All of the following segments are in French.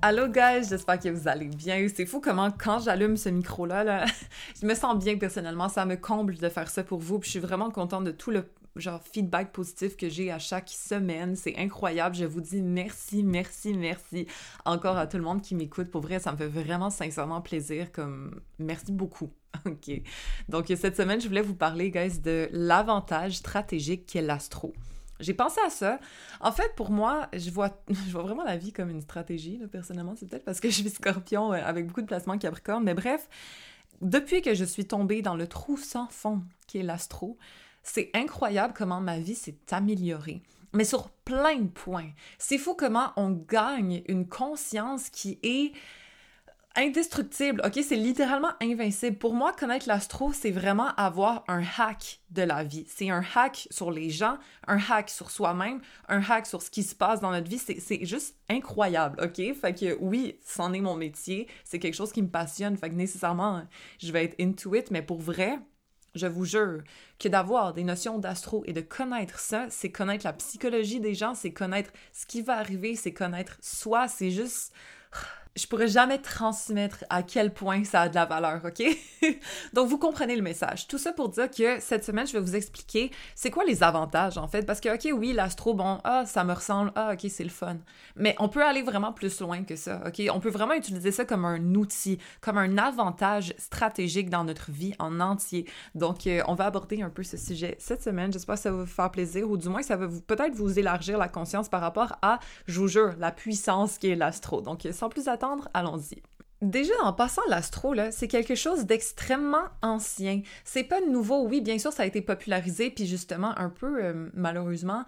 Allô guys, j'espère que vous allez bien. C'est fou comment quand j'allume ce micro-là, là, je me sens bien personnellement. Ça me comble de faire ça pour vous. Je suis vraiment contente de tout le genre feedback positif que j'ai à chaque semaine. C'est incroyable. Je vous dis merci, merci, merci encore à tout le monde qui m'écoute. Pour vrai, ça me fait vraiment sincèrement plaisir. Comme merci beaucoup. OK. Donc cette semaine, je voulais vous parler, guys, de l'avantage stratégique qu'est l'astro. J'ai pensé à ça. En fait, pour moi, je vois, je vois vraiment la vie comme une stratégie, personnellement. C'est peut-être parce que je suis scorpion euh, avec beaucoup de placements capricorne. Mais bref, depuis que je suis tombée dans le trou sans fond qui est l'astro, c'est incroyable comment ma vie s'est améliorée. Mais sur plein de points. C'est fou comment on gagne une conscience qui est indestructible, ok? C'est littéralement invincible. Pour moi, connaître l'astro, c'est vraiment avoir un hack de la vie. C'est un hack sur les gens, un hack sur soi-même, un hack sur ce qui se passe dans notre vie. C'est juste incroyable, ok? Fait que oui, c'en est mon métier. C'est quelque chose qui me passionne. Fait que nécessairement, je vais être into it, mais pour vrai, je vous jure que d'avoir des notions d'astro et de connaître ça, c'est connaître la psychologie des gens, c'est connaître ce qui va arriver, c'est connaître soi, c'est juste je pourrais jamais transmettre à quel point ça a de la valeur, OK? Donc, vous comprenez le message. Tout ça pour dire que cette semaine, je vais vous expliquer c'est quoi les avantages, en fait. Parce que, OK, oui, l'astro, bon, ah, ça me ressemble, ah, OK, c'est le fun. Mais on peut aller vraiment plus loin que ça, OK? On peut vraiment utiliser ça comme un outil, comme un avantage stratégique dans notre vie en entier. Donc, euh, on va aborder un peu ce sujet cette semaine. J'espère que ça va vous faire plaisir ou du moins, ça va peut-être vous élargir la conscience par rapport à, je vous jure, la puissance qui est l'astro. Donc, sans plus attendre, allons-y. Déjà, en passant l'astro, c'est quelque chose d'extrêmement ancien. C'est pas nouveau, oui, bien sûr, ça a été popularisé, puis justement, un peu, euh, malheureusement,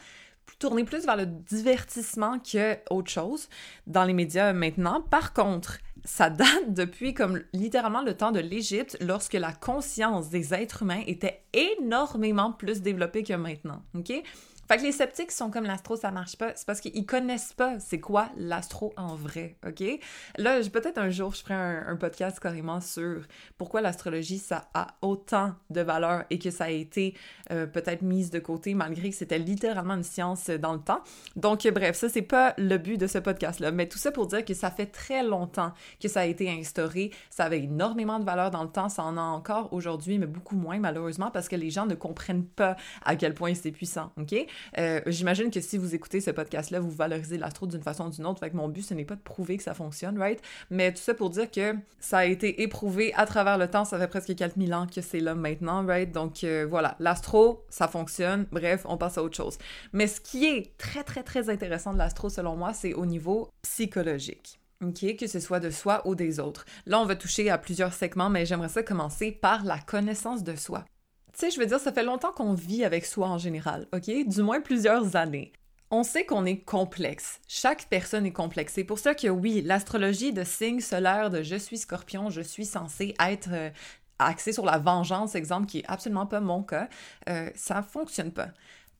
tourné plus vers le divertissement que autre chose dans les médias maintenant. Par contre, ça date depuis comme littéralement le temps de l'Égypte, lorsque la conscience des êtres humains était énormément plus développée que maintenant, ok? Fait que les sceptiques sont comme l'astro, ça marche pas. C'est parce qu'ils connaissent pas c'est quoi l'astro en vrai, OK? Là, peut-être un jour, je ferai un, podcast carrément sur pourquoi l'astrologie, ça a autant de valeur et que ça a été euh, peut-être mise de côté malgré que c'était littéralement une science dans le temps. Donc, bref, ça, c'est pas le but de ce podcast-là. Mais tout ça pour dire que ça fait très longtemps que ça a été instauré. Ça avait énormément de valeur dans le temps. Ça en a encore aujourd'hui, mais beaucoup moins, malheureusement, parce que les gens ne comprennent pas à quel point c'est puissant, OK? Euh, j'imagine que si vous écoutez ce podcast-là, vous valorisez l'astro d'une façon ou d'une autre. Fait mon but, ce n'est pas de prouver que ça fonctionne, right? Mais tout ça pour dire que ça a été éprouvé à travers le temps. Ça fait presque 4000 ans que c'est là maintenant, right? Donc euh, voilà, l'astro, ça fonctionne. Bref, on passe à autre chose. Mais ce qui est très, très, très intéressant de l'astro, selon moi, c'est au niveau psychologique. OK, que ce soit de soi ou des autres. Là, on va toucher à plusieurs segments, mais j'aimerais ça commencer par la connaissance de soi. Je veux dire, ça fait longtemps qu'on vit avec soi en général, OK? Du moins plusieurs années. On sait qu'on est complexe. Chaque personne est complexe. C'est pour ça que oui, l'astrologie de signe solaire de je suis scorpion, je suis censé être euh, axé sur la vengeance, exemple, qui est absolument pas mon cas, euh, ça fonctionne pas.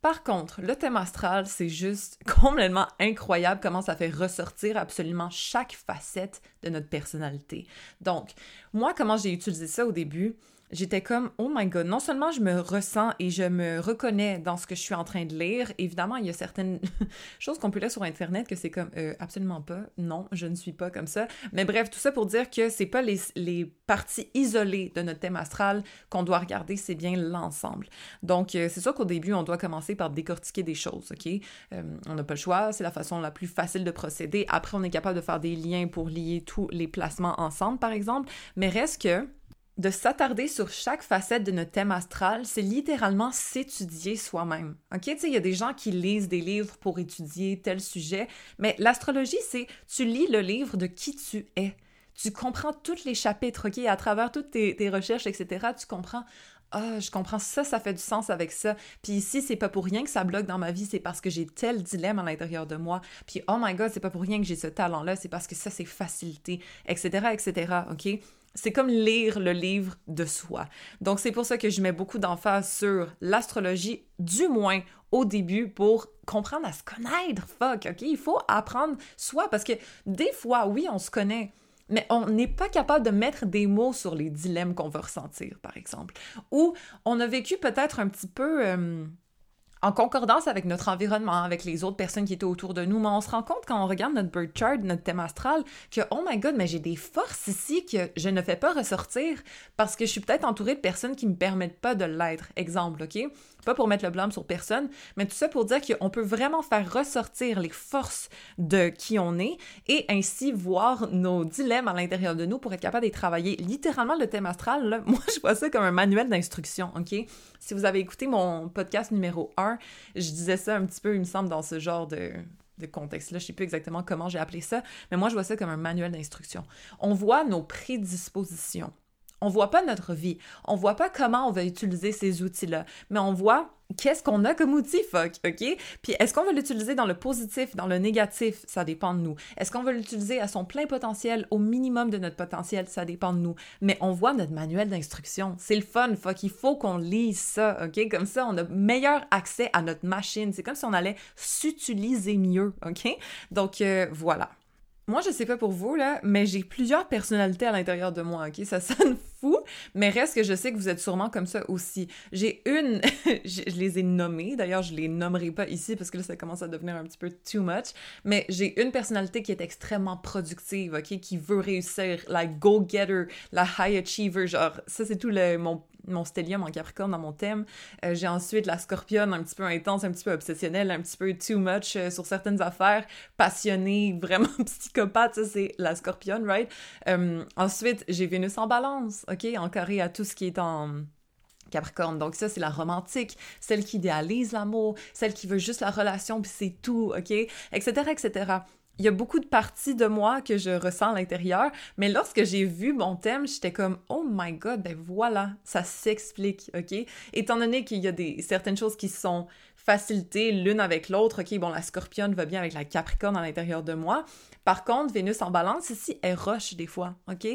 Par contre, le thème astral, c'est juste complètement incroyable comment ça fait ressortir absolument chaque facette de notre personnalité. Donc, moi, comment j'ai utilisé ça au début, j'étais comme oh my god, non seulement je me ressens et je me reconnais dans ce que je suis en train de lire, évidemment, il y a certaines choses qu'on peut lire sur internet que c'est comme euh, absolument pas, non, je ne suis pas comme ça. Mais bref, tout ça pour dire que c'est pas les, les, parties isolées de notre thème astral qu'on doit regarder, c'est bien l'ensemble. Donc euh, c'est sûr qu'au début, on doit commencer par décortiquer des choses, OK? Euh, On n'a pas le choix, c'est la façon la plus facile de procéder. Après, on est capable de faire des liens pour lier tous les placements ensemble par exemple, mais reste que de s'attarder sur chaque facette de notre thème astral, c'est littéralement s'étudier soi-même. OK? Tu sais, il y a des gens qui lisent des livres pour étudier tel sujet, mais l'astrologie, c'est tu lis le livre de qui tu es. Tu comprends tous les chapitres, OK? À travers toutes tes, recherches, etc., tu comprends ah, je comprends ça, ça fait du sens avec ça. Puis ici, c'est pas pour rien que ça bloque dans ma vie, c'est parce que j'ai tel dilemme à l'intérieur de moi. Puis oh my god, c'est pas pour rien que j'ai ce talent-là, c'est parce que ça, c'est facilité, etc., etc., OK? C'est comme lire le livre de soi. Donc, c'est pour ça que je mets beaucoup d'emphase sur l'astrologie, du moins au début, pour comprendre à se connaître. Fuck, OK? Il faut apprendre soi parce que des fois, oui, on se connaît, mais on n'est pas capable de mettre des mots sur les dilemmes qu'on va ressentir, par exemple. Ou on a vécu peut-être un petit peu... Euh, en concordance avec notre environnement, avec les autres personnes qui étaient autour de nous. Mais on se rend compte quand on regarde notre birth chart, notre thème astral, que oh my god, mais j'ai des forces ici que je ne fais pas ressortir parce que je suis peut-être entourée de personnes qui me permettent pas de l'être. Exemple, ok? Pas pour mettre le blâme sur personne, mais tout ça pour dire qu'on peut vraiment faire ressortir les forces de qui on est et ainsi voir nos dilemmes à l'intérieur de nous pour être capable de travailler. Littéralement, le thème astral, moi, je vois ça comme un manuel d'instruction, ok? Si vous avez écouté mon podcast numéro 1, je disais ça un petit peu, il me semble, dans ce genre de, de contexte-là. Je sais plus exactement comment j'ai appelé ça, mais moi, je vois ça comme un manuel d'instruction. On voit nos prédispositions. On voit pas notre vie. On voit pas comment on va utiliser ces outils-là, mais on voit qu'est-ce qu'on a comme outil, fuck, OK? Puis est-ce qu'on va l'utiliser dans le positif, dans le négatif? Ça dépend de nous. Est-ce qu'on va l'utiliser à son plein potentiel, au minimum de notre potentiel? Ça dépend de nous. Mais on voit notre manuel d'instruction. C'est le fun, fuck. Il faut qu'on lise ça, OK? Comme ça, on a meilleur accès à notre machine. C'est comme si on allait s'utiliser mieux, OK? Donc, euh, voilà. Moi, je sais pas pour vous, là, mais j'ai plusieurs personnalités à l'intérieur de moi, ok? Ça sonne mais reste que je sais que vous êtes sûrement comme ça aussi. J'ai une, je, les ai nommées, d'ailleurs, je les nommerai pas ici parce que là, ça commence à devenir un petit peu too much, mais j'ai une personnalité qui est extrêmement productive, ok? Qui veut réussir, la go-getter, la high achiever, genre, ça, c'est tout le, mon mon stellium en Capricorne dans mon thème. Euh, j'ai ensuite la Scorpionne un petit peu intense, un petit peu obsessionnelle, un petit peu too much euh, sur certaines affaires, passionnée, vraiment psychopathe, ça c'est la Scorpionne, right? Euh, ensuite, j'ai Vénus en balance, ok, en carré à tout ce qui est en... Capricorne. Donc ça, c'est la romantique, celle qui idéalise l'amour, celle qui veut juste la relation, puis c'est tout, OK? Etc., etc il y a beaucoup de parties de moi que je ressens à l'intérieur, mais lorsque j'ai vu mon thème, j'étais comme oh my god, ben voilà, ça s'explique, OK? Étant donné qu'il y a des certaines choses qui sont facilitées l'une avec l'autre, OK, bon la Scorpionne va bien avec la Capricorne à l'intérieur de moi, par contre, Vénus en balance, ici, elle roche des fois, OK?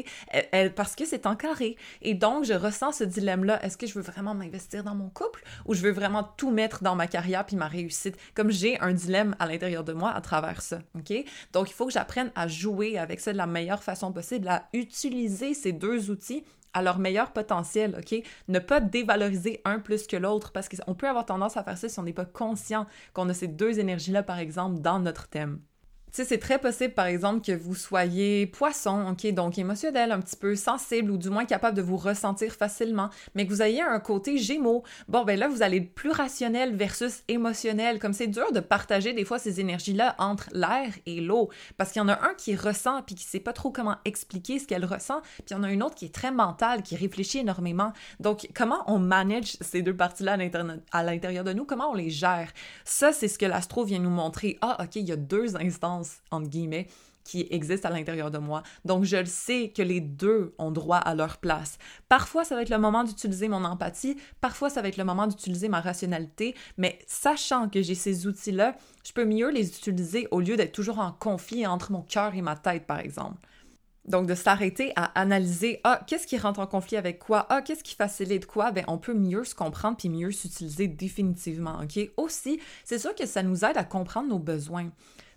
Elle, parce que c'est en carré. Et donc, je ressens ce dilemme-là. Est-ce que je veux vraiment m'investir dans mon couple ou je veux vraiment tout mettre dans ma carrière puis ma réussite? Comme j'ai un dilemme à l'intérieur de moi à travers ça, OK? Donc, il faut que j'apprenne à jouer avec ça de la meilleure façon possible, à utiliser ces deux outils à leur meilleur potentiel, OK? Ne pas dévaloriser un plus que l'autre parce qu'on peut avoir tendance à faire ça si on n'est pas conscient qu'on a ces deux énergies-là, par exemple, dans notre thème c'est très possible, par exemple, que vous soyez poisson, OK, donc émotionnel, un petit peu sensible ou du moins capable de vous ressentir facilement, mais que vous ayez un côté gémeaux. Bon, ben là, vous allez être plus rationnel versus émotionnel. Comme c'est dur de partager des fois ces énergies-là entre l'air et l'eau, parce qu'il y en a un qui ressent puis qui sait pas trop comment expliquer ce qu'elle ressent, puis il y en a une autre qui est très mentale, qui réfléchit énormément. Donc, comment on manage ces deux parties-là à l'intérieur de nous? Comment on les gère? Ça, c'est ce que l'astro vient nous montrer. Ah, OK, il y a deux instances entre guillemets, qui existent à l'intérieur de moi. Donc, je le sais que les deux ont droit à leur place. Parfois, ça va être le moment d'utiliser mon empathie, parfois, ça va être le moment d'utiliser ma rationalité, mais sachant que j'ai ces outils-là, je peux mieux les utiliser au lieu d'être toujours en conflit entre mon cœur et ma tête, par exemple. Donc, de s'arrêter à analyser, ah, qu'est-ce qui rentre en conflit avec quoi? Ah, qu'est-ce qui facilite quoi? Ben, on peut mieux se comprendre puis mieux s'utiliser définitivement, OK? Aussi, c'est sûr que ça nous aide à comprendre nos besoins.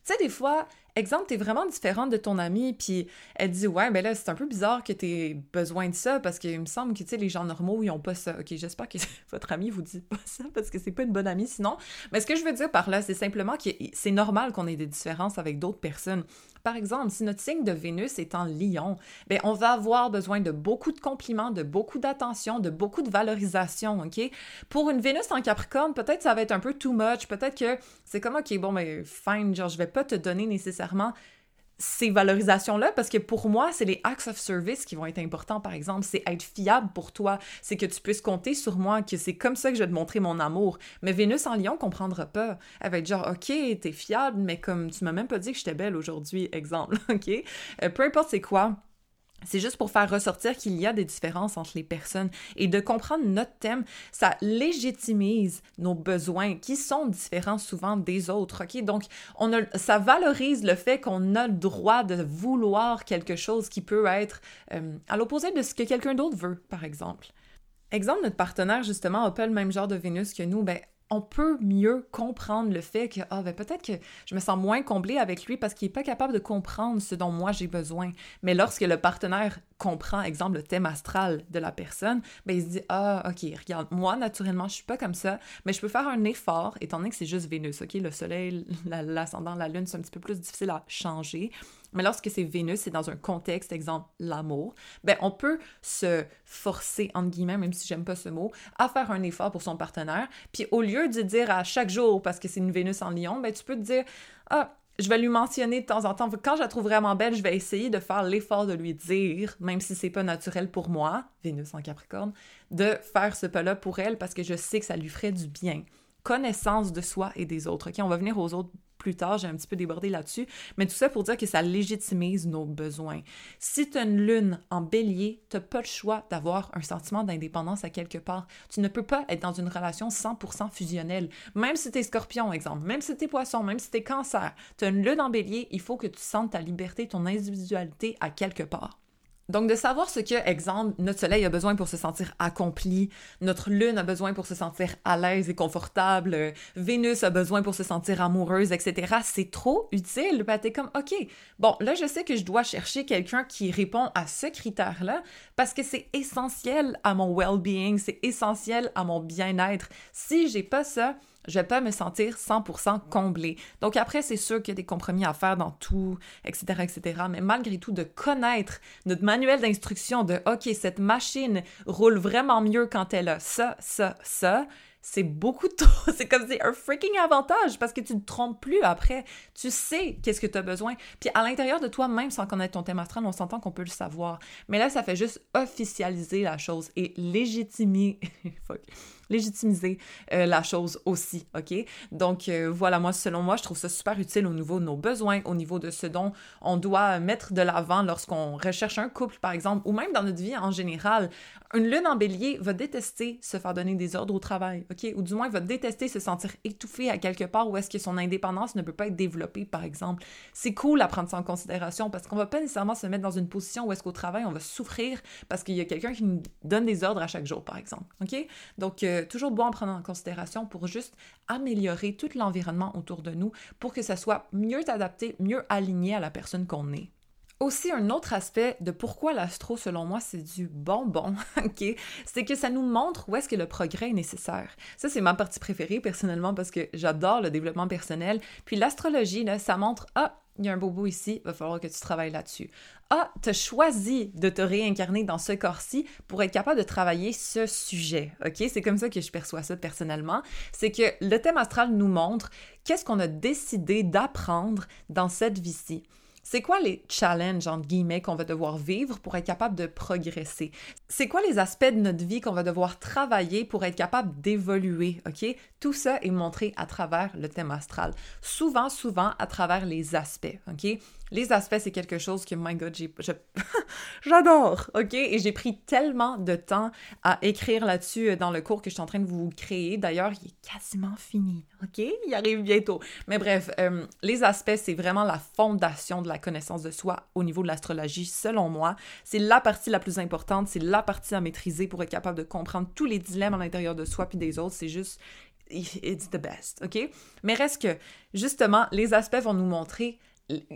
Tu sais, des fois, exemple, t'es vraiment différente de ton amie, puis elle dit Ouais, ben là, c'est un peu bizarre que t'aies besoin de ça parce qu'il me semble que, tu les gens normaux, ils ont pas ça. Ok, j'espère que votre amie vous dit pas ça parce que c'est pas une bonne amie sinon. Mais ce que je veux dire par là, c'est simplement que c'est normal qu'on ait des différences avec d'autres personnes. Par exemple, si notre signe de Vénus est en lion, ben on va avoir besoin de beaucoup de compliments, de beaucoup d'attention, de beaucoup de valorisation? Pour une Vénus en Capricorne, peut-être ça va être un peu too much, peut-être que c'est comme, OK, bon, mais fine, genre, je vais pas te donner nécessairement ces valorisations-là, parce que pour moi, c'est les acts of service qui vont être importants, par exemple. C'est être fiable pour toi, c'est que tu puisses compter sur moi, que c'est comme ça que je vais te montrer mon amour. Mais Vénus en lion comprendra pas. Elle va être genre, OK, t'es fiable, mais comme tu m'as même pas dit que j'étais belle aujourd'hui, exemple, OK? Euh, peu importe c'est quoi, C'est juste pour faire ressortir qu'il y a des différences entre les personnes et de comprendre notre thème, ça légitimise nos besoins qui sont différents souvent des autres. Ok, donc on a, ça valorise le fait qu'on a le droit de vouloir quelque chose qui peut être euh, à l'opposé de ce que quelqu'un d'autre veut, par exemple. Exemple, notre partenaire justement a pas le même genre de Vénus que nous, ben on peut mieux comprendre le fait que ah ben peut-être que je me sens moins comblée avec lui parce qu'il n'est pas capable de comprendre ce dont moi j'ai besoin. Mais lorsque le partenaire comprend, exemple, le thème astral de la personne, ben il se dit ah ok regarde moi naturellement je suis pas comme ça, mais je peux faire un effort étant donné que c'est juste Vénus, ok le Soleil, l'ascendant, la Lune c'est un petit peu plus difficile à changer. Mais lorsque c'est Vénus, c'est dans un contexte, exemple l'amour, ben on peut se forcer, entre guillemets, même si j'aime pas ce mot, à faire un effort pour son partenaire. Puis au lieu de dire à chaque jour, parce que c'est une Vénus en lion, ben tu peux te dire, ah, je vais lui mentionner de temps en temps. Quand je la trouve vraiment belle, je vais essayer de faire l'effort de lui dire, même si c'est pas naturel pour moi, Vénus en Capricorne, de faire ce pas-là pour elle parce que je sais que ça lui ferait du bien. Connaissance de soi et des autres. OK, on va venir aux autres plus tard, j'ai un petit peu débordé là-dessus, mais tout ça pour dire que ça légitimise nos besoins. Si tu as une lune en bélier, tu n'as pas le choix d'avoir un sentiment d'indépendance à quelque part. Tu ne peux pas être dans une relation 100% fusionnelle. Même si tu es scorpion, exemple, même si tu es poisson, même si tu es cancer, tu as une lune en bélier, il faut que tu sentes ta liberté, ton individualité à quelque part. Donc, de savoir ce que, exemple, notre soleil a besoin pour se sentir accompli, notre lune a besoin pour se sentir à l'aise et confortable, euh, Vénus a besoin pour se sentir amoureuse, etc., c'est trop utile. Ben, t'es comme, OK, bon, là, je sais que je dois chercher quelqu'un qui répond à ce critère-là parce que c'est essentiel à mon well-being, c'est essentiel à mon bien-être. Si j'ai pas ça, je vais pas me sentir 100% comblée. Donc après, c'est sûr qu'il y a des compromis à faire dans tout, etc., etc. Mais malgré tout, de connaître notre manuel d'instruction de OK, cette machine roule vraiment mieux quand elle a ça, ça, ça, c'est beaucoup trop. C'est comme c'est un freaking avantage parce que tu ne te trompes plus après. Tu sais qu'est-ce que tu as besoin. Puis à l'intérieur de toi, même sans connaître ton thème astral, on s'entend qu'on peut le savoir. Mais là, ça fait juste officialiser la chose et légitimer. légitimiser euh, la chose aussi, OK? Donc euh, voilà, moi, selon moi, je trouve ça super utile au niveau de nos besoins, au niveau de ce dont on doit mettre de l'avant lorsqu'on recherche un couple, par exemple, ou même dans notre vie en général. Une lune en bélier va détester se faire donner des ordres au travail, OK? Ou du moins, va détester se sentir étouffé à quelque part où est-ce que son indépendance ne peut pas être développée, par exemple. C'est cool à prendre ça en considération parce qu'on va pas nécessairement se mettre dans une position où est-ce qu'au travail, on va souffrir parce qu'il y a quelqu'un qui nous donne des ordres à chaque jour, par exemple, OK? Donc, euh, toujours bon à prendre en considération pour juste améliorer tout l'environnement autour de nous pour que ça soit mieux adapté, mieux aligné à la personne qu'on est. Aussi, un autre aspect de pourquoi l'astro, selon moi, c'est du bonbon, OK? C'est que ça nous montre où est-ce que le progrès est nécessaire. Ça, c'est ma partie préférée, personnellement, parce que j'adore le développement personnel. Puis l'astrologie, là, ça montre, ah, il y a un bobo ici, va falloir que tu travailles là-dessus. Ah, tu as choisi de te réincarner dans ce corps-ci pour être capable de travailler ce sujet. OK? C'est comme ça que je perçois ça personnellement. C'est que le thème astral nous montre qu'est-ce qu'on a décidé d'apprendre dans cette vie-ci. C'est quoi les challenges, entre guillemets, qu'on va devoir vivre pour être capable de progresser? C'est quoi les aspects de notre vie qu'on va devoir travailler pour être capable d'évoluer, OK? Tout ça est montré à travers le thème astral. Souvent, souvent, à travers les aspects, OK? Les aspects, c'est quelque chose que, my God, j'adore, OK? Et j'ai pris tellement de temps à écrire là-dessus euh, dans le cours que je suis en train de vous créer. D'ailleurs, il est quasiment fini, OK? Il arrive bientôt. Mais bref, euh, les aspects, c'est vraiment la fondation de la connaissance de soi au niveau de l'astrologie, selon moi. C'est la partie la plus importante, c'est la partie à maîtriser pour être capable de comprendre tous les dilemmes à l'intérieur de soi puis des autres. C'est juste it's the best, OK? Mais reste que, justement, les aspects vont nous montrer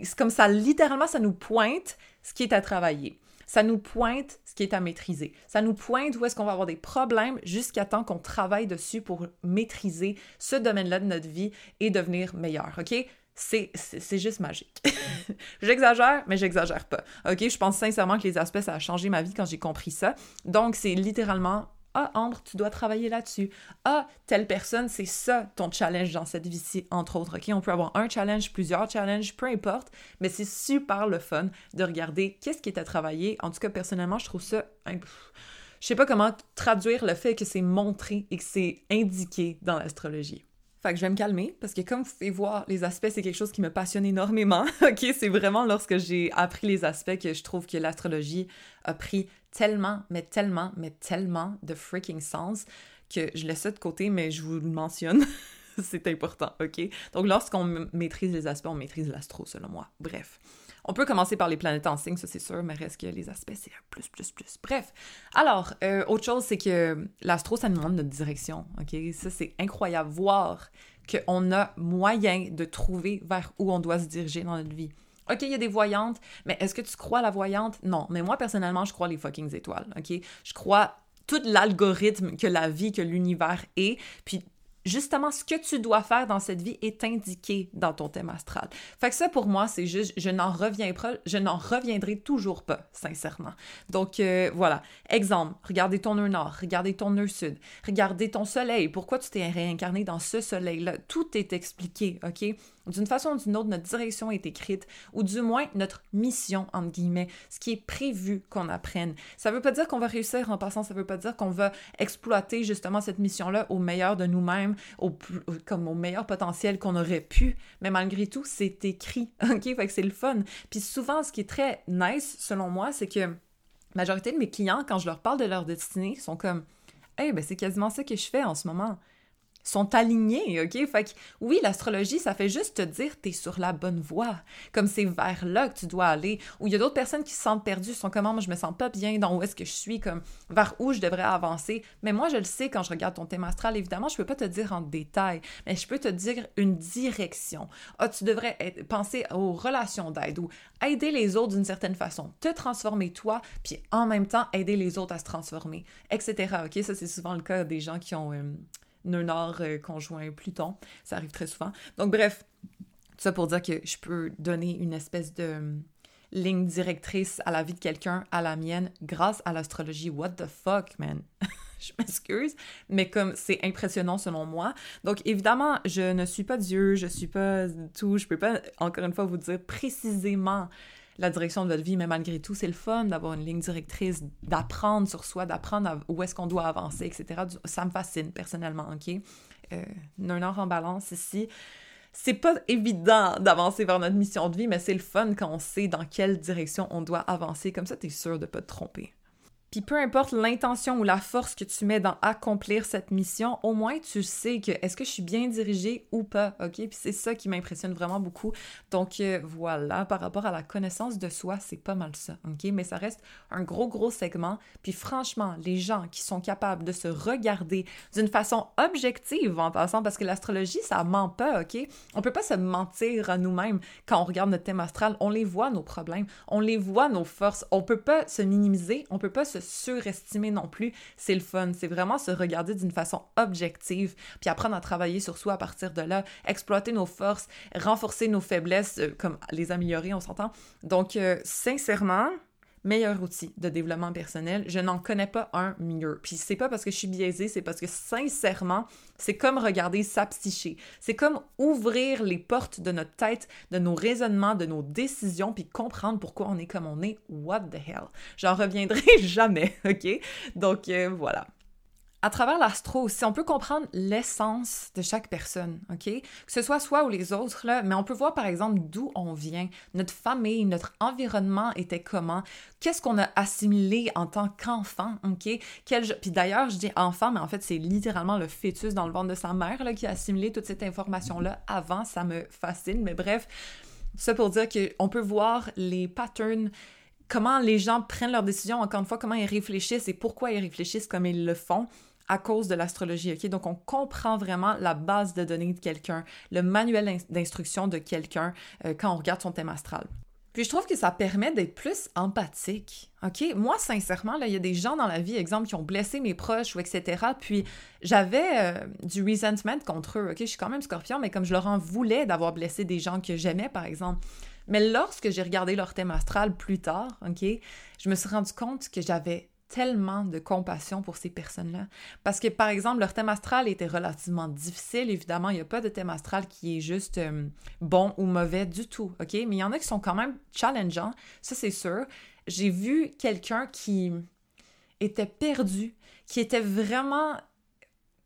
c'est comme ça, littéralement, ça nous pointe ce qui est à travailler. Ça nous pointe ce qui est à maîtriser. Ça nous pointe où est-ce qu'on va avoir des problèmes jusqu'à temps qu'on travaille dessus pour maîtriser ce domaine-là de notre vie et devenir meilleur, OK? C'est, juste magique. j'exagère, mais j'exagère pas. OK? Je pense sincèrement que les aspects, ça a changé ma vie quand j'ai compris ça. Donc, c'est littéralement ah, Ambre, tu dois travailler là-dessus. Ah, telle personne, c'est ça ton challenge dans cette vie-ci, entre autres. OK? On peut avoir un challenge, plusieurs challenges, peu importe, mais c'est super le fun de regarder qu'est-ce qui est à travailler. En tout cas, personnellement, je trouve ça. Je sais pas comment traduire le fait que c'est montré et que c'est indiqué dans l'astrologie. Fait que je vais me calmer parce que comme vous pouvez voir, les aspects, c'est quelque chose qui me passionne énormément. OK, c'est vraiment lorsque j'ai appris les aspects que je trouve que l'astrologie a pris tellement, mais tellement, mais tellement de freaking sens que je laisse ça de côté, mais je vous le mentionne. c'est important, OK? Donc, lorsqu'on maîtrise les aspects, on maîtrise l'astro, selon moi. Bref. On peut commencer par les planètes en signe, ça c'est sûr, mais reste que les aspects, c'est plus, plus, plus. Bref. Alors, euh, autre chose, c'est que l'astro, ça nous montre notre direction, OK? Ça, c'est incroyable. Voir qu'on a moyen de trouver vers où on doit se diriger dans notre vie. OK, il y a des voyantes, mais est-ce que tu crois la voyante? Non. Mais moi, personnellement, je crois les fucking étoiles, OK? Je crois tout l'algorithme que la vie, que l'univers est, puis justement, ce que tu dois faire dans cette vie est indiqué dans ton thème astral. Fait que ça, pour moi, c'est juste, je n'en reviens je n'en reviendrai toujours pas, sincèrement. Donc, euh, voilà. Exemple, regardez ton nœud nord, regardez ton nœud sud, regardez ton soleil. Pourquoi tu t'es réincarné dans ce soleil-là? Tout est expliqué, OK? D'une façon ou d'une autre, notre direction est écrite, ou du moins notre mission, entre guillemets, ce qui est prévu qu'on apprenne. Ça ne veut pas dire qu'on va réussir en passant, ça ne veut pas dire qu'on va exploiter justement cette mission-là au meilleur de nous-mêmes, au comme au meilleur potentiel qu'on aurait pu, mais malgré tout, c'est écrit, ok? Fait que c'est le fun. Puis souvent, ce qui est très nice, selon moi, c'est que la majorité de mes clients, quand je leur parle de leur destinée, sont comme « Hey, ben c'est quasiment ça que je fais en ce moment. » sont alignés, OK? Fait que oui, l'astrologie, ça fait juste te dire t'es sur la bonne voie, comme c'est vers là que tu dois aller. Ou il y a d'autres personnes qui se sentent perdues, sont comme, ah, moi, je me sens pas bien dans où est-ce que je suis, comme vers où je devrais avancer. Mais moi, je le sais quand je regarde ton thème astral, évidemment, je peux pas te dire en détail, mais je peux te dire une direction. Ah, tu devrais penser aux relations d'aide ou aider les autres d'une certaine façon, te transformer toi, puis en même temps aider les autres à se transformer, etc. OK? Ça, c'est souvent le cas des gens qui ont... Euh, nœud euh, conjoint Pluton. Ça arrive très souvent. Donc, bref, ça pour dire que je peux donner une espèce de hum, ligne directrice à la vie de quelqu'un, à la mienne, grâce à l'astrologie. What the fuck, man? je m'excuse, mais comme c'est impressionnant selon moi. Donc évidemment, je ne suis pas Dieu, je suis pas tout, je peux pas encore une fois vous dire précisément la direction de votre vie, mais malgré tout, c'est le fun d'avoir une ligne directrice, d'apprendre sur soi, d'apprendre où est-ce qu'on doit avancer, etc. Ça me fascine personnellement, OK? Euh, un heure en balance ici. C'est pas évident d'avancer vers notre mission de vie, mais c'est le fun quand on sait dans quelle direction on doit avancer. Comme ça, tu es sûr de pas te tromper. Puis peu importe l'intention ou la force que tu mets dans accomplir cette mission, au moins tu sais que est-ce que je suis bien dirigée ou pas, ok? Puis c'est ça qui m'impressionne vraiment beaucoup. Donc euh, voilà, par rapport à la connaissance de soi, c'est pas mal ça, ok? Mais ça reste un gros, gros segment. Puis franchement, les gens qui sont capables de se regarder d'une façon objective en passant, parce que l'astrologie, ça ment pas, ok? On peut pas se mentir à nous-mêmes quand on regarde notre thème astral. On les voit, nos problèmes, on les voit, nos forces. On peut pas se minimiser, on peut pas se surestimer non plus. C'est le fun. C'est vraiment se regarder d'une façon objective, puis apprendre à travailler sur soi à partir de là, exploiter nos forces, renforcer nos faiblesses, euh, comme les améliorer, on s'entend. Donc, euh, sincèrement, meilleur outil de développement personnel. Je n'en connais pas un mieux. Puis c'est pas parce que je suis biaisée, c'est parce que sincèrement, c'est comme regarder sa psyché. C'est comme ouvrir les portes de notre tête, de nos raisonnements, de nos décisions, puis comprendre pourquoi on est comme on est. What the hell? J'en reviendrai jamais, OK? Donc euh, voilà à travers l'astro aussi, on peut comprendre l'essence de chaque personne, OK? Que ce soit soi ou les autres, là, mais on peut voir par exemple d'où on vient, notre famille, notre environnement était comment, qu'est-ce qu'on a assimilé en tant qu'enfant, OK? Puis d'ailleurs, je dis enfant, mais en fait, c'est littéralement le fœtus dans le ventre de sa mère là, qui a assimilé toute cette information-là avant, ça me fascine, mais bref, ça pour dire qu'on peut voir les patterns comment les gens prennent leurs décisions, encore une fois, comment ils réfléchissent et pourquoi ils réfléchissent comme ils le font à cause de l'astrologie, OK? Donc, on comprend vraiment la base de données de quelqu'un, le manuel d'instruction de quelqu'un euh, quand on regarde son thème astral. Puis je trouve que ça permet d'être plus empathique. OK? Moi, sincèrement, là, il y a des gens dans la vie, exemple, qui ont blessé mes proches ou etc. Puis j'avais euh, du resentment contre eux. OK? Je suis quand même scorpion, mais comme je leur en voulais d'avoir blessé des gens que j'aimais, par exemple. Mais lorsque j'ai regardé leur thème astral plus tard, OK, je me suis rendu compte que j'avais tellement de compassion pour ces personnes-là. Parce que, par exemple, leur thème astral était relativement difficile. Évidemment, il n'y a pas de thème astral qui est juste euh, bon ou mauvais du tout? Mais il y en a qui sont quand même challengeants, ça c'est sûr. J'ai vu quelqu'un qui était perdu, qui était vraiment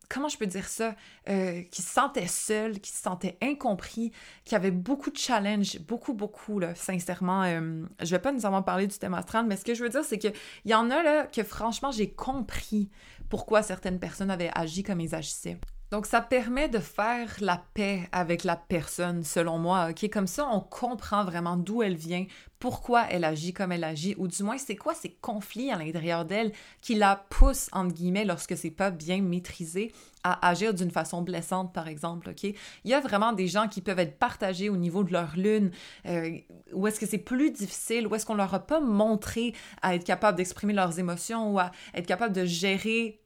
comment je peux dire ça, euh, qui se sentait seul, qui se sentait incompris, qui avait beaucoup de challenges, beaucoup, beaucoup, là, sincèrement. Euh, je vais pas nécessairement parler du thème astral, mais ce que je veux dire, c'est qu'il y en a, là, que franchement, j'ai compris pourquoi certaines personnes avaient agi comme ils agissaient. Donc, ça permet de faire la paix avec la personne, selon moi, OK? Comme ça, on comprend vraiment d'où elle vient, pourquoi elle agit comme elle agit, ou du moins, c'est quoi ces conflits à l'intérieur d'elle qui la poussent, entre guillemets, lorsque c'est pas bien maîtrisé, à agir d'une façon blessante, par exemple, OK? Il y a vraiment des gens qui peuvent être partagés au niveau de leur lune, euh, où est-ce que c'est plus difficile, où est-ce qu'on leur a pas montré à être capable d'exprimer leurs émotions ou à être capable de gérer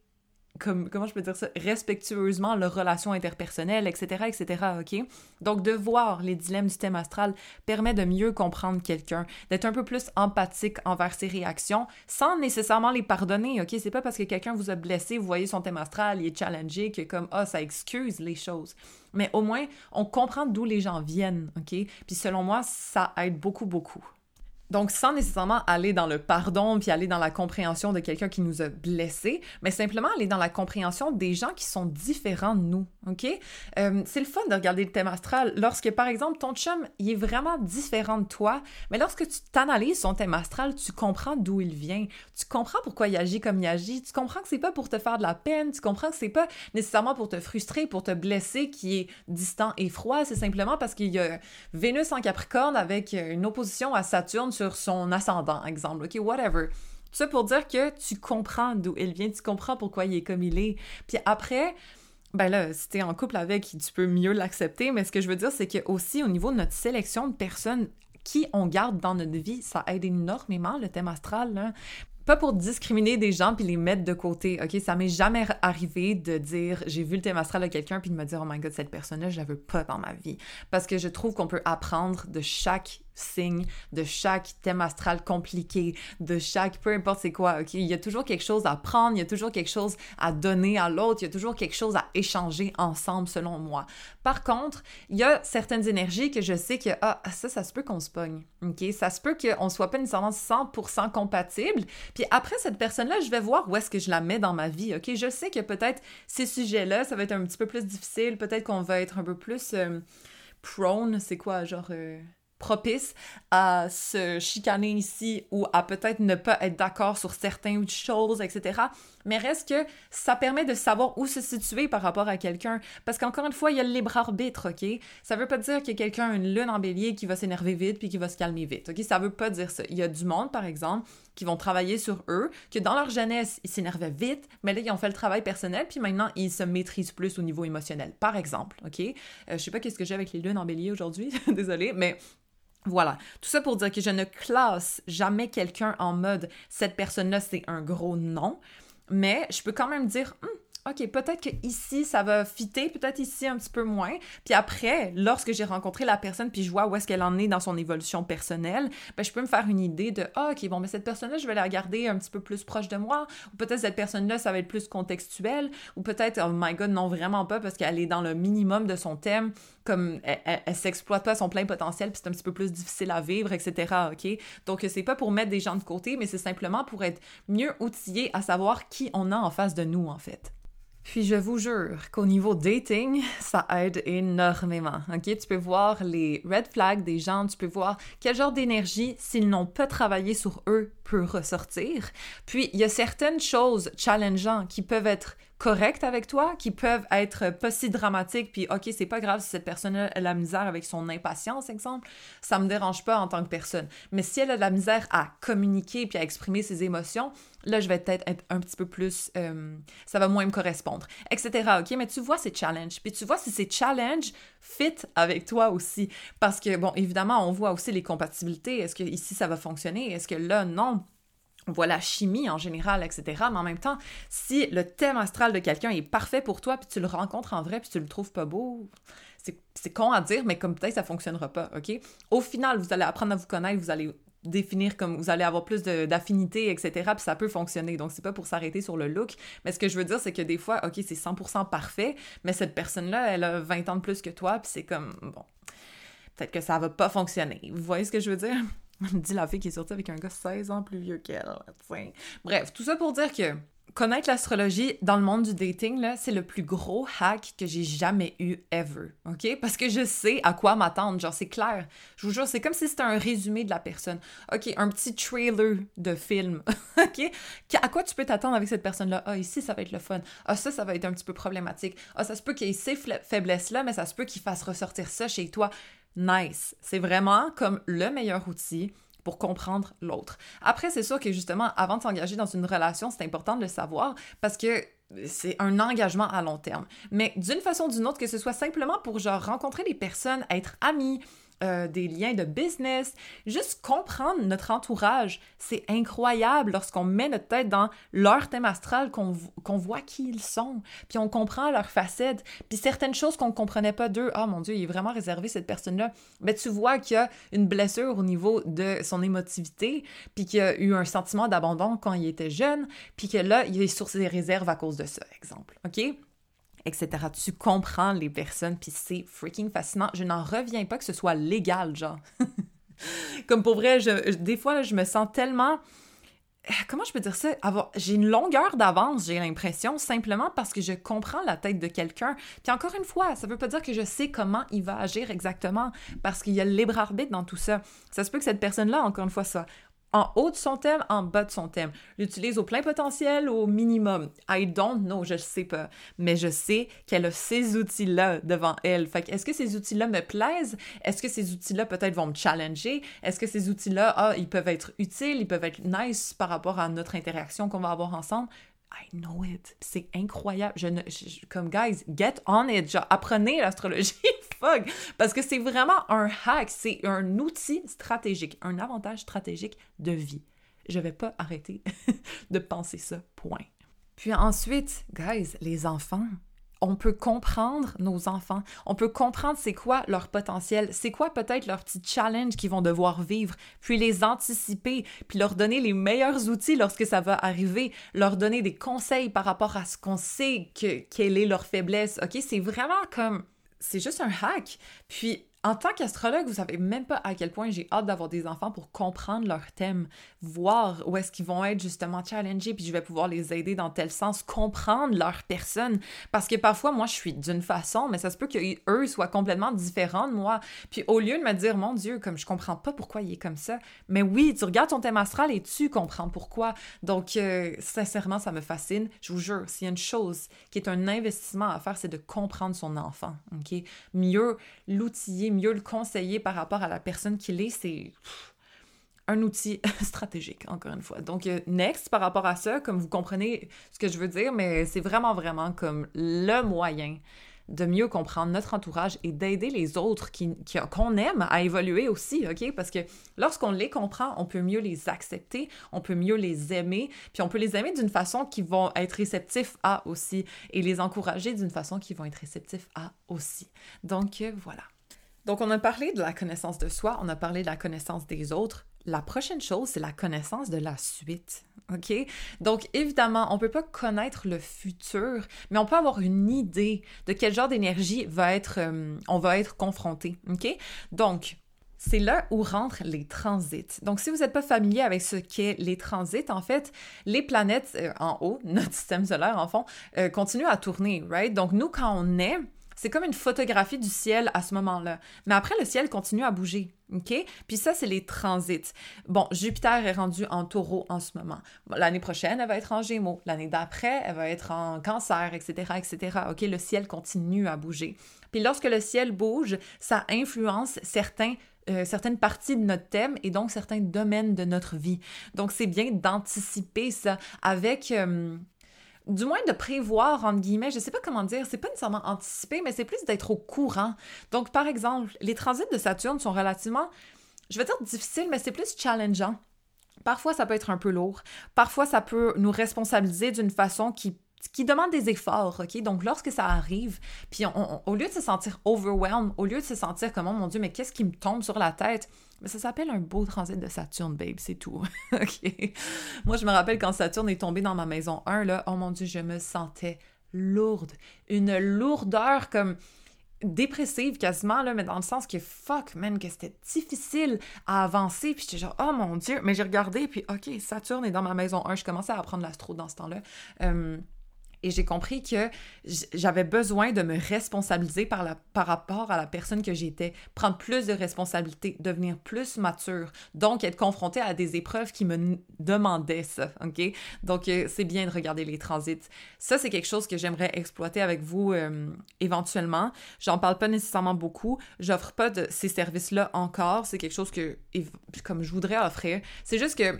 comme, comment je peux dire ça, respectueusement leurs relations interpersonnelles, etc., etc., OK? Donc, de voir les dilemmes du thème astral permet de mieux comprendre quelqu'un, d'être un peu plus empathique envers ses réactions, sans nécessairement les pardonner, OK? C'est pas parce que quelqu'un vous a blessé, vous voyez son thème astral, il est challengé, que comme, ah, ça excuse les choses. Mais au moins, on comprend d'où les gens viennent, OK? Puis selon moi, ça aide beaucoup, beaucoup. Donc, sans nécessairement aller dans le pardon puis aller dans la compréhension de quelqu'un qui nous a blessés, mais simplement aller dans la compréhension des gens qui sont différents de nous, OK? Euh, c'est le fun de regarder le thème astral lorsque, par exemple, ton chum, il est vraiment différent de toi, mais lorsque tu t'analyses son thème astral, tu comprends d'où il vient, tu comprends pourquoi il agit comme il agit, tu comprends que c'est pas pour te faire de la peine, tu comprends que c'est pas nécessairement pour te frustrer, pour te blesser, qui est distant et froid, c'est simplement parce qu'il y a Vénus en Capricorne avec une opposition à Saturne sur son ascendant, exemple, ok, whatever. Tout ça pour dire que tu comprends d'où il vient, tu comprends pourquoi il est comme il est. Puis après, ben là, si t'es en couple avec, tu peux mieux l'accepter, mais ce que je veux dire, c'est que aussi au niveau de notre sélection de personnes qui on garde dans notre vie, ça aide énormément le thème astral. Là pas pour discriminer des gens puis les mettre de côté, ok? Ça m'est jamais arrivé de dire j'ai vu le thème astral de quelqu'un puis de me dire oh my god cette personne-là je la veux pas dans ma vie parce que je trouve qu'on peut apprendre de chaque signe, de chaque thème astral compliqué, de chaque peu importe c'est quoi, ok? Il y a toujours quelque chose à prendre, il y a toujours quelque chose à donner à l'autre, il y a toujours quelque chose à échanger ensemble selon moi. Par contre, il y a certaines énergies que je sais que ah ça ça se peut qu'on se pogne, ok? Ça se peut qu'on soit pas nécessairement 100% compatible. Puis après cette personne-là, je vais voir où est-ce que je la mets dans ma vie, ok? Je sais que peut-être ces sujets-là, ça va être un petit peu plus difficile, peut-être qu'on va être un peu plus euh, prone, c'est quoi, genre euh, propice à se chicaner ici ou à peut-être ne pas être d'accord sur certaines choses, etc. Mais reste que ça permet de savoir où se situer par rapport à quelqu'un. Parce qu'encore une fois, il y a le libre arbitre, OK? Ça veut pas dire que quelqu'un a une lune en bélier qui va s'énerver vite puis qui va se calmer vite, OK? Ça veut pas dire ça. Il y a du monde, par exemple, qui vont travailler sur eux, que dans leur jeunesse, ils s'énervaient vite, mais là, ils ont fait le travail personnel, puis maintenant, ils se maîtrisent plus au niveau émotionnel, par exemple, OK? Euh, je sais pas qu'est-ce que j'ai avec les lunes en bélier aujourd'hui, désolée, mais voilà, tout ça pour dire que je ne classe jamais quelqu'un en mode cette personne-là c'est un gros non, mais je peux quand même dire hum, OK, peut-être que ici ça va fitter, peut-être ici un petit peu moins. Puis après, lorsque j'ai rencontré la personne puis je vois où est-ce qu'elle en est dans son évolution personnelle, ben je peux me faire une idée de ah, OK, bon mais cette personne-là, je vais la garder un petit peu plus proche de moi ou peut-être cette personne-là, ça va être plus contextuel ou peut-être oh my god, non vraiment pas parce qu'elle est dans le minimum de son thème, comme elle, elle, s'exploite pas son plein potentiel puis c'est un petit peu plus difficile à vivre, etc. OK? Donc c'est pas pour mettre des gens de côté, mais c'est simplement pour être mieux outillé à savoir qui on a en face de nous en fait. Puis je vous jure qu'au niveau dating, ça aide énormément. OK? Tu peux voir les red flags des gens, tu peux voir quel genre d'énergie, s'ils n'ont pas travaillé sur eux, peut ressortir. Puis il y a certaines choses challengeantes qui peuvent être correctes avec toi, qui peuvent être pas si dramatiques, puis ok, c'est pas grave si cette personne a la misère avec son impatience, exemple, ça me dérange pas en tant que personne. Mais si elle a la misère à communiquer puis à exprimer ses émotions, là, je vais peut-être être un petit peu plus, euh, ça va moins me correspondre, etc. Ok, mais tu vois ces challenges, puis tu vois si ces challenges fit avec toi aussi, parce que bon, évidemment, on voit aussi les compatibilités. Est-ce que ici ça va fonctionner? Est-ce que là, non? On voit la chimie en général, etc. Mais en même temps, si le thème astral de quelqu'un est parfait pour toi, puis tu le rencontres en vrai, puis tu le trouves pas beau, c'est con à dire, mais comme peut-être ça fonctionnera pas, OK? Au final, vous allez apprendre à vous connaître, vous allez définir comme vous allez avoir plus d'affinité, etc. Puis ça peut fonctionner. Donc, c'est pas pour s'arrêter sur le look. Mais ce que je veux dire, c'est que des fois, OK, c'est 100% parfait, mais cette personne-là, elle a 20 ans de plus que toi, puis c'est comme, bon, peut-être que ça va pas fonctionner. Vous voyez ce que je veux dire? dit la fille qui est sortie avec un gars 16 ans plus vieux qu'elle. Bref, tout ça pour dire que connaître l'astrologie dans le monde du dating, c'est le plus gros hack que j'ai jamais eu ever, OK? Parce que je sais à quoi m'attendre, genre, c'est clair. Je vous jure, c'est comme si c'était un résumé de la personne. OK, un petit trailer de film, OK? À quoi tu peux t'attendre avec cette personne-là? Ah, ici, ça va être le fun. Ah, ça, ça va être un petit peu problématique. Ah, ça se peut qu'il ait ces faiblesses-là, mais ça se peut qu'il fasse ressortir ça chez toi. Nice. C'est vraiment comme le meilleur outil pour comprendre l'autre. Après, c'est sûr que justement, avant de s'engager dans une relation, c'est important de le savoir parce que c'est un engagement à long terme. Mais d'une façon ou d'une autre, que ce soit simplement pour rencontrer des personnes, être amis, euh, des liens de business, juste comprendre notre entourage. C'est incroyable lorsqu'on met notre tête dans leur thème astral, qu'on voit qui ils sont, puis on comprend leurs facettes, puis certaines choses qu'on ne comprenait pas d'eux. Oh mon Dieu, il est vraiment réservé cette personne-là. Mais tu vois qu'il y a une blessure au niveau de son émotivité, puis qu'il y a eu un sentiment d'abandon quand il était jeune, puis que là, il est sur ses réserves à cause de ça, exemple. OK? Etc. Tu comprends les personnes, puis c'est freaking fascinant. Je n'en reviens pas que ce soit légal, genre. Comme pour vrai, je, des fois, je me sens tellement... Comment je peux dire ça? J'ai une longueur d'avance, j'ai l'impression, simplement parce que je comprends la tête de quelqu'un. Puis encore une fois, ça veut pas dire que je sais comment il va agir exactement, parce qu'il y a le libre arbitre dans tout ça. Ça se peut que cette personne-là, encore une fois, ça en haut de son thème, en bas de son thème. L'utilise au plein potentiel au minimum. I don't know, je sais pas. Mais je sais qu'elle a ces outils-là devant elle. Fait est-ce que ces outils-là me plaisent? Est-ce que ces outils-là peut-être vont me challenger? Est-ce que ces outils-là, ah, ils peuvent être utiles, ils peuvent être nice par rapport à notre interaction qu'on va avoir ensemble? I know it. C'est incroyable. Je, ne, comme, guys, get on it. Genre, apprenez l'astrologie. Fuck. Parce que c'est vraiment un hack. C'est un outil stratégique, un avantage stratégique de vie. Je vais pas arrêter de penser ça. Point. Puis ensuite, guys, les enfants on peut comprendre nos enfants, on peut comprendre c'est quoi leur potentiel, c'est quoi peut-être leur petit challenge qu'ils vont devoir vivre, puis les anticiper, puis leur donner les meilleurs outils lorsque ça va arriver, leur donner des conseils par rapport à ce qu'on sait que quelle est leur faiblesse. OK, c'est vraiment comme c'est juste un hack. Puis en tant qu'astrologue, vous savez même pas à quel point j'ai hâte d'avoir des enfants pour comprendre leur thème, voir où est-ce qu'ils vont être justement challengés, puis je vais pouvoir les aider dans tel sens, comprendre leur personne. Parce que parfois, moi, je suis d'une façon, mais ça se peut qu'eux soient complètement différents de moi. Puis au lieu de me dire, mon Dieu, comme je comprends pas pourquoi il est comme ça, mais oui, tu regardes ton thème astral et tu comprends pourquoi. Donc, euh, sincèrement, ça me fascine. Je vous jure, s'il y a une chose qui est un investissement à faire, c'est de comprendre son enfant, OK? Mieux l'outiller, mieux le conseiller par rapport à la personne qu'il est, c'est un outil stratégique, encore une fois. Donc, euh, next, par rapport à ça, comme vous comprenez ce que je veux dire, mais c'est vraiment, vraiment comme le moyen de mieux comprendre notre entourage et d'aider les autres qu'on qui, aime à évoluer aussi, OK? Parce que lorsqu'on les comprend, on peut mieux les accepter, on peut mieux les aimer, puis on peut les aimer d'une façon qui vont être réceptifs à aussi et les encourager d'une façon qui vont être réceptifs à aussi. Donc, euh, voilà. Donc, on a parlé de la connaissance de soi, on a parlé de la connaissance des autres. La prochaine chose, c'est la connaissance de la suite. OK? Donc, évidemment, on ne peut pas connaître le futur, mais on peut avoir une idée de quel genre d'énergie va être, euh, on va être confronté. OK? Donc, c'est là où rentrent les transits. Donc, si vous n'êtes pas familier avec ce qu'est les transits, en fait, les planètes euh, en haut, notre système solaire, en fond, euh, continuent à tourner, right? Donc, nous, quand on est, c'est comme une photographie du ciel à ce moment-là. Mais après, le ciel continue à bouger. OK? Puis ça, c'est les transits. Bon, Jupiter est rendu en taureau en ce moment. L'année prochaine, elle va être en gémeaux. L'année d'après, elle va être en cancer, etc., etc. OK? Le ciel continue à bouger. Puis lorsque le ciel bouge, ça influence euh, certaines parties de notre thème et donc certains domaines de notre vie. Donc, c'est bien d'anticiper ça avec, euh, du moins de prévoir, entre guillemets, je sais pas comment dire, c'est pas nécessairement anticiper, mais c'est plus d'être au courant. Donc, par exemple, les transits de Saturne sont relativement, je vais dire difficiles, mais c'est plus challengeant. Parfois, ça peut être un peu lourd. Parfois, ça peut nous responsabiliser d'une façon qui qui demande des efforts, OK? Donc, lorsque ça arrive, puis au lieu de se sentir overwhelmed, au lieu de se sentir comme, oh mon Dieu, mais qu'est-ce qui me tombe sur la tête? Mais ça s'appelle un beau transit de Saturne, babe, c'est tout. OK? Moi, je me rappelle quand Saturne est tombé dans ma maison 1, là, oh mon Dieu, je me sentais lourde. Une lourdeur comme dépressive quasiment, là, mais dans le sens que fuck, man, que c'était difficile à avancer. Puis j'étais genre, oh mon Dieu. Mais j'ai regardé, puis OK, Saturne est dans ma maison 1. Je commençais à apprendre l'astro dans ce temps-là. Euh, et j'ai compris que j'avais besoin de me responsabiliser par, la, par rapport à la personne que j'étais, prendre plus de responsabilités, devenir plus mature, donc être confrontée à des épreuves qui me demandaient ça, OK? Donc, euh, c'est bien de regarder les transits. Ça, c'est quelque chose que j'aimerais exploiter avec vous euh, éventuellement. J'en parle pas nécessairement beaucoup. J'offre pas de ces services-là encore. C'est quelque chose que, comme je voudrais offrir. C'est juste que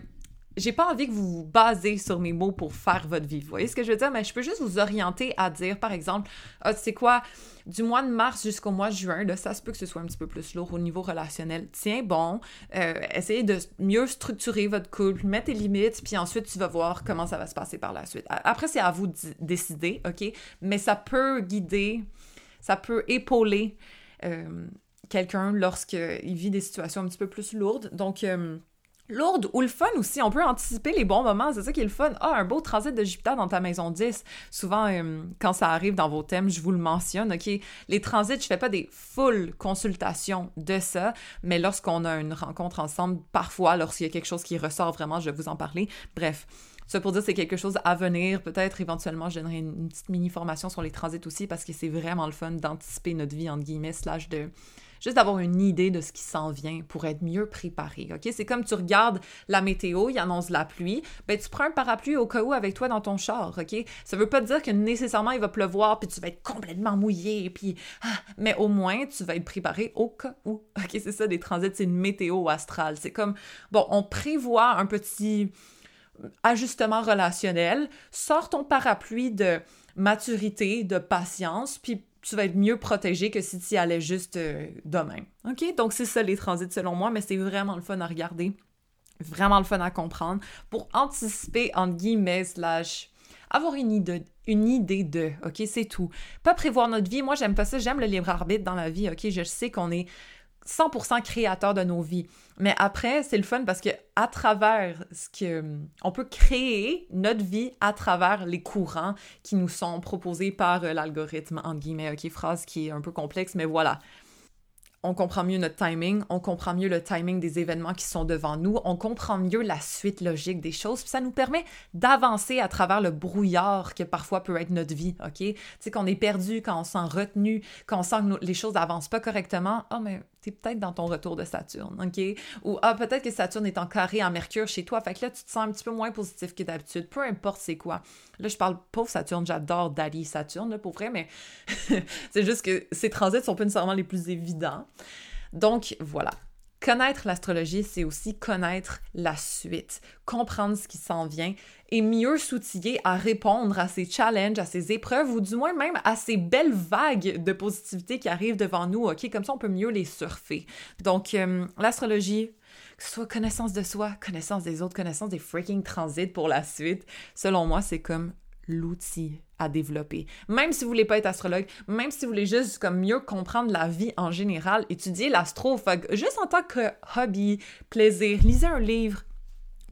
j'ai pas envie que vous vous basez sur mes mots pour faire votre vie. Vous voyez ce que je veux dire? Mais je peux juste vous orienter à dire, par exemple, ah, tu sais quoi, du mois de mars jusqu'au mois de juin, là, ça se peut que ce soit un petit peu plus lourd au niveau relationnel. Tiens bon, euh, essayez de mieux structurer votre couple, mettre tes limites, puis ensuite tu vas voir comment ça va se passer par la suite. Après, c'est à vous de décider, OK? Mais ça peut guider, ça peut épauler euh, quelqu'un lorsqu'il vit des situations un petit peu plus lourdes. Donc, euh, lourde ou le fun aussi. On peut anticiper les bons moments. C'est ça qui est le fun. Ah, un beau transit de Jupiter dans ta maison 10. Souvent, euh, quand ça arrive dans vos thèmes, je vous le mentionne, OK? Les transits, je fais pas des full consultations de ça, mais lorsqu'on a une rencontre ensemble, parfois, lorsqu'il y a quelque chose qui ressort vraiment, je vais vous en parler. Bref. Ça pour dire c'est quelque chose à venir. Peut-être éventuellement, je donnerai une, petite mini-formation sur les transits aussi parce que c'est vraiment le fun d'anticiper notre vie, entre guillemets, slash de juste d'avoir une idée de ce qui s'en vient pour être mieux préparé, OK? C'est comme tu regardes la météo, il annonce la pluie, ben tu prends un parapluie au cas où avec toi dans ton char, OK? Ça veut pas dire que nécessairement il va pleuvoir puis tu vas être complètement mouillé puis ah, mais au moins tu vas être préparé au cas où. OK, c'est ça des transits, c'est une météo astrale. C'est comme bon, on prévoit un petit ajustement relationnel, sors ton parapluie de maturité, de patience, puis tu vas être mieux protégé que si tu y allais juste euh, demain. OK? Donc, c'est ça les transits selon moi, mais c'est vraiment le fun à regarder. Vraiment le fun à comprendre pour anticiper, entre guillemets, slash, avoir une idée, une idée de, OK? C'est tout. Pas prévoir notre vie. Moi, j'aime pas ça. J'aime le libre arbitre dans la vie, OK? Je sais qu'on est 100% créateur de nos vies. Mais après, c'est le fun parce que à travers ce que on peut créer notre vie à travers les courants qui nous sont proposés par euh, l'algorithme entre guillemets, OK, phrase qui est un peu complexe mais voilà on comprend mieux notre timing, on comprend mieux le timing des événements qui sont devant nous, on comprend mieux la suite logique des choses, puis ça nous permet d'avancer à travers le brouillard que parfois peut être notre vie, OK? Tu sais, qu'on est perdu, quand on sent retenu, quand on sent que les choses n'avancent pas correctement, oh, mais t'es peut-être dans ton retour de Saturne, OK? Ou, ah, peut-être que Saturne est en carré en Mercure chez toi, fait que là, tu te sens un petit peu moins positif que d'habitude, peu importe c'est quoi. Là, je parle pauvre Saturne, j'adore Dali Saturne, là, pour vrai, mais c'est juste que ces transits sont pas nécessairement les plus évidents. Donc, voilà. Connaître l'astrologie, c'est aussi connaître la suite, comprendre ce qui s'en vient et mieux s'outiller à répondre à ces challenges, à ces épreuves ou du moins même à ces belles vagues de positivité qui arrivent devant nous, OK? Comme ça, on peut mieux les surfer. Donc, euh, l'astrologie, que ce soit connaissance de soi, connaissance des autres, connaissance des freaking transits pour la suite, selon moi, c'est comme l'outil à développer. Même si vous voulez pas être astrologue, même si vous voulez juste comme mieux comprendre la vie en général, étudier l'astro, juste en tant que hobby, plaisir, lisez un livre,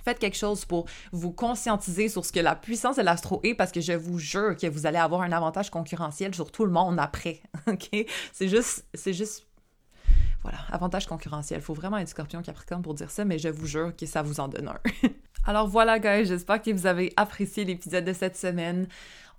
Faites quelque chose pour vous conscientiser sur ce que la puissance de l'astro est parce que je vous jure que vous allez avoir un avantage concurrentiel sur tout le monde après. OK? C'est juste, c'est juste voilà, avantage concurrentiel. Il faut vraiment être scorpion capricorne pour dire ça, mais je vous jure que ça vous en donne un. Alors voilà, guys, j'espère que vous avez apprécié l'épisode de cette semaine.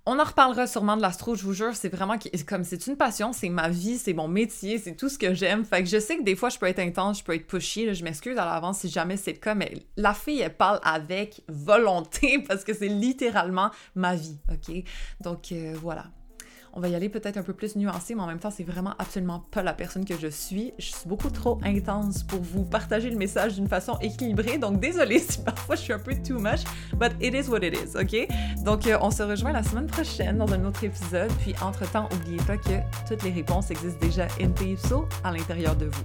On en reparlera sûrement de l'astro, je vous jure, c'est vraiment comme c'est une passion, c'est ma vie, c'est mon métier, c'est tout ce que j'aime. Fait que je sais que des fois je peux être intense, je peux être pushy, je m'excuse à l'avance si jamais c'est le cas, mais la fille elle parle avec volonté parce que c'est littéralement ma vie, ok? Donc euh, voilà on va y aller peut-être un peu plus nuancé, mais en même temps, c'est vraiment absolument pas la personne que je suis. Je suis beaucoup trop intense pour vous partager le message d'une façon équilibrée, donc désolé si parfois je suis un peu too much, but it is what it is, ok? Donc, euh, on se rejoint la semaine prochaine dans un autre épisode, puis entre-temps, n'oubliez pas que toutes les réponses existent déjà in à l'intérieur de vous.